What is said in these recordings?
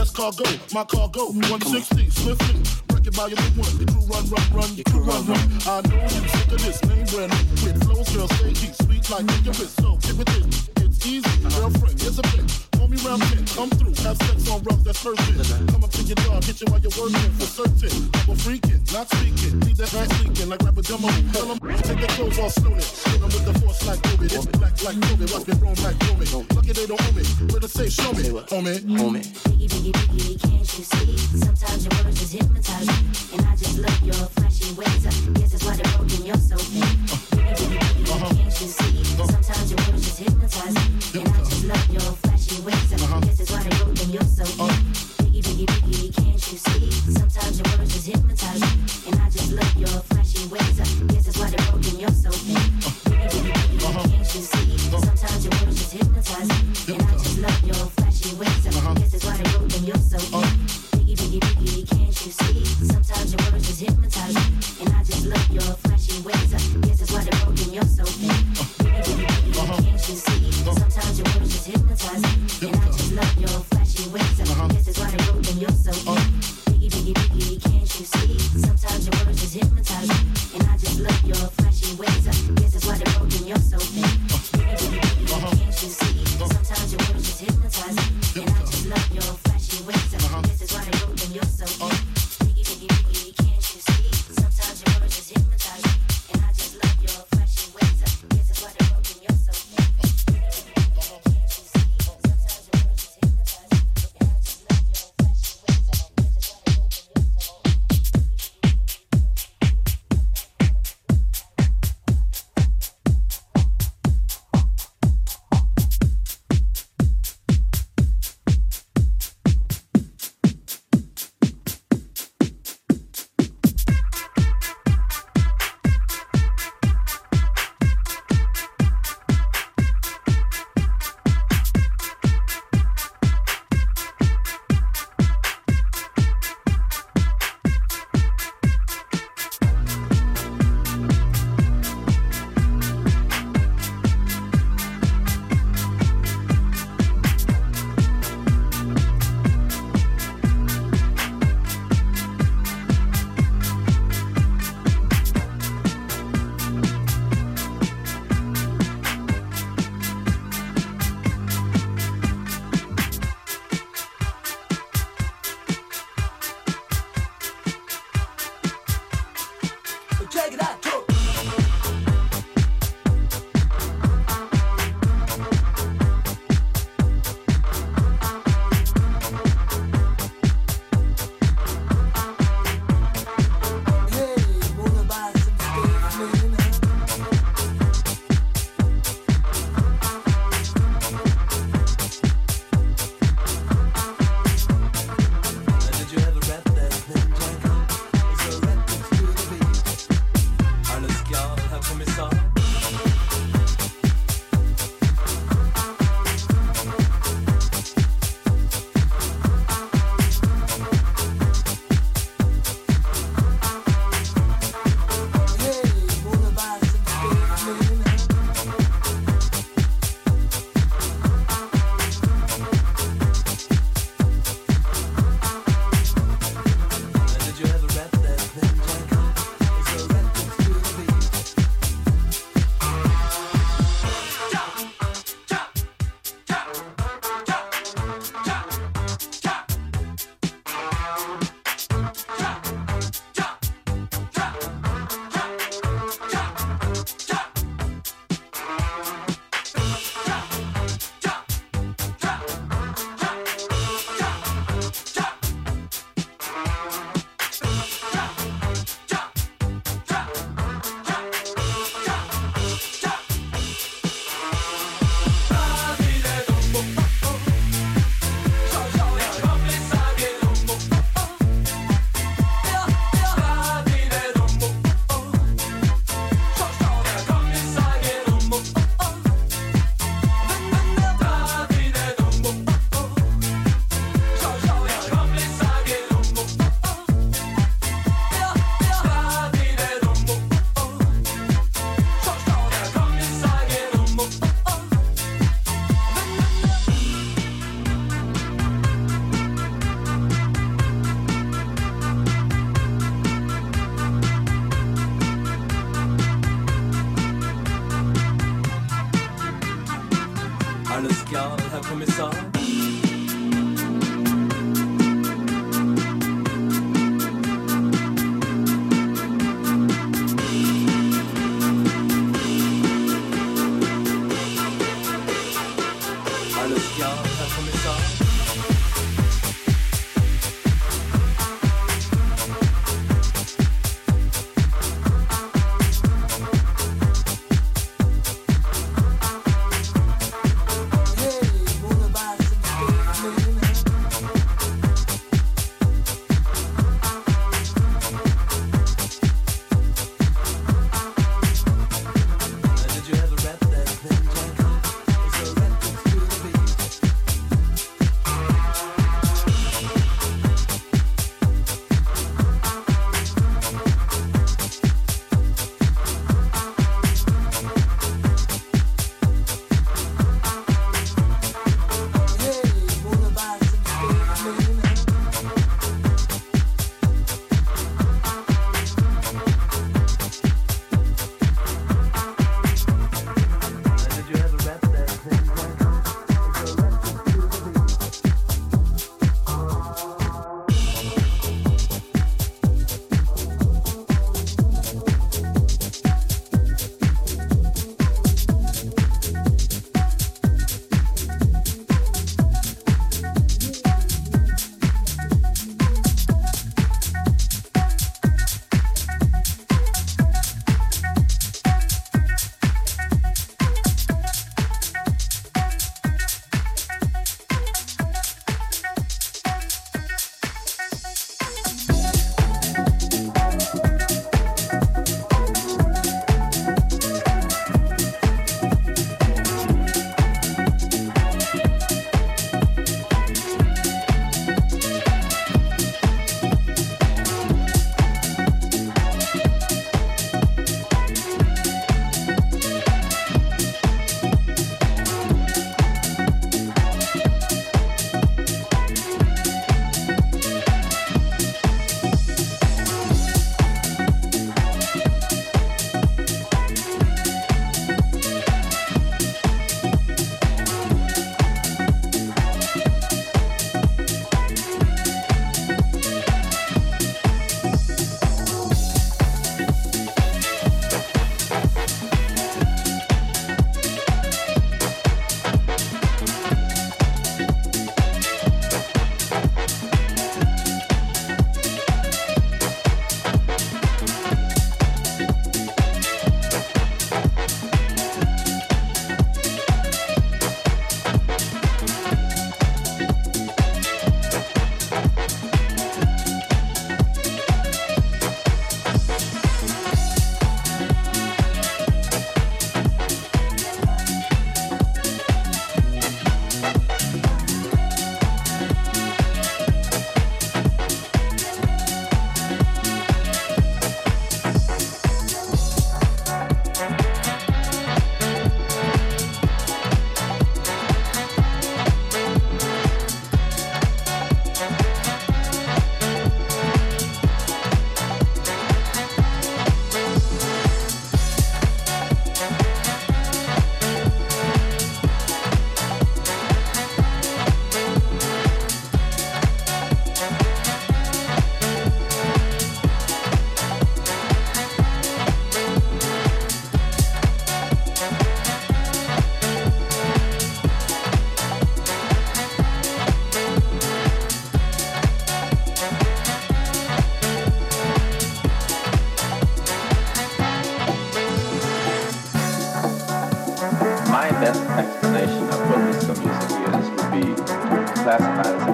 That's cargo, my cargo. 160, swiftly. it by your big one. Your crew run, run, run. Your crew run, run. I know you sick of this. Name brand new. With flows, girl, stay heat. Sweet like nigga piss. So, give it this. It's easy. Girlfriend, It's a bitch. Homie round men, come through, have sex on rough, that's perfect. Come up to your job, hit you while you're working, for certain. Double freaking, not speaking, leave that ass leaking like rapper demo. Tell them, take their clothes off, slowly. it. Hit them with the force like Kobe. it's black like Kobe. what's been wrong like COVID. Lucky they don't own me. where to say, show me, homie. Homie. Biggie, biggie, biggie, can't you see? Sometimes your words just hypnotize me, and I just love your flashy ways.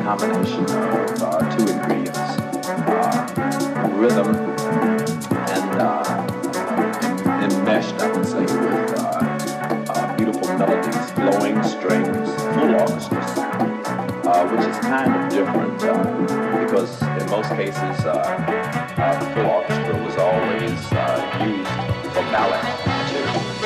Combination of uh, two ingredients: uh, rhythm and uh, enmeshed, I would say, with uh, uh, beautiful melodies, flowing strings, full orchestra sound, uh, which is kind of different because in most cases full orchestra was always used for ballet material.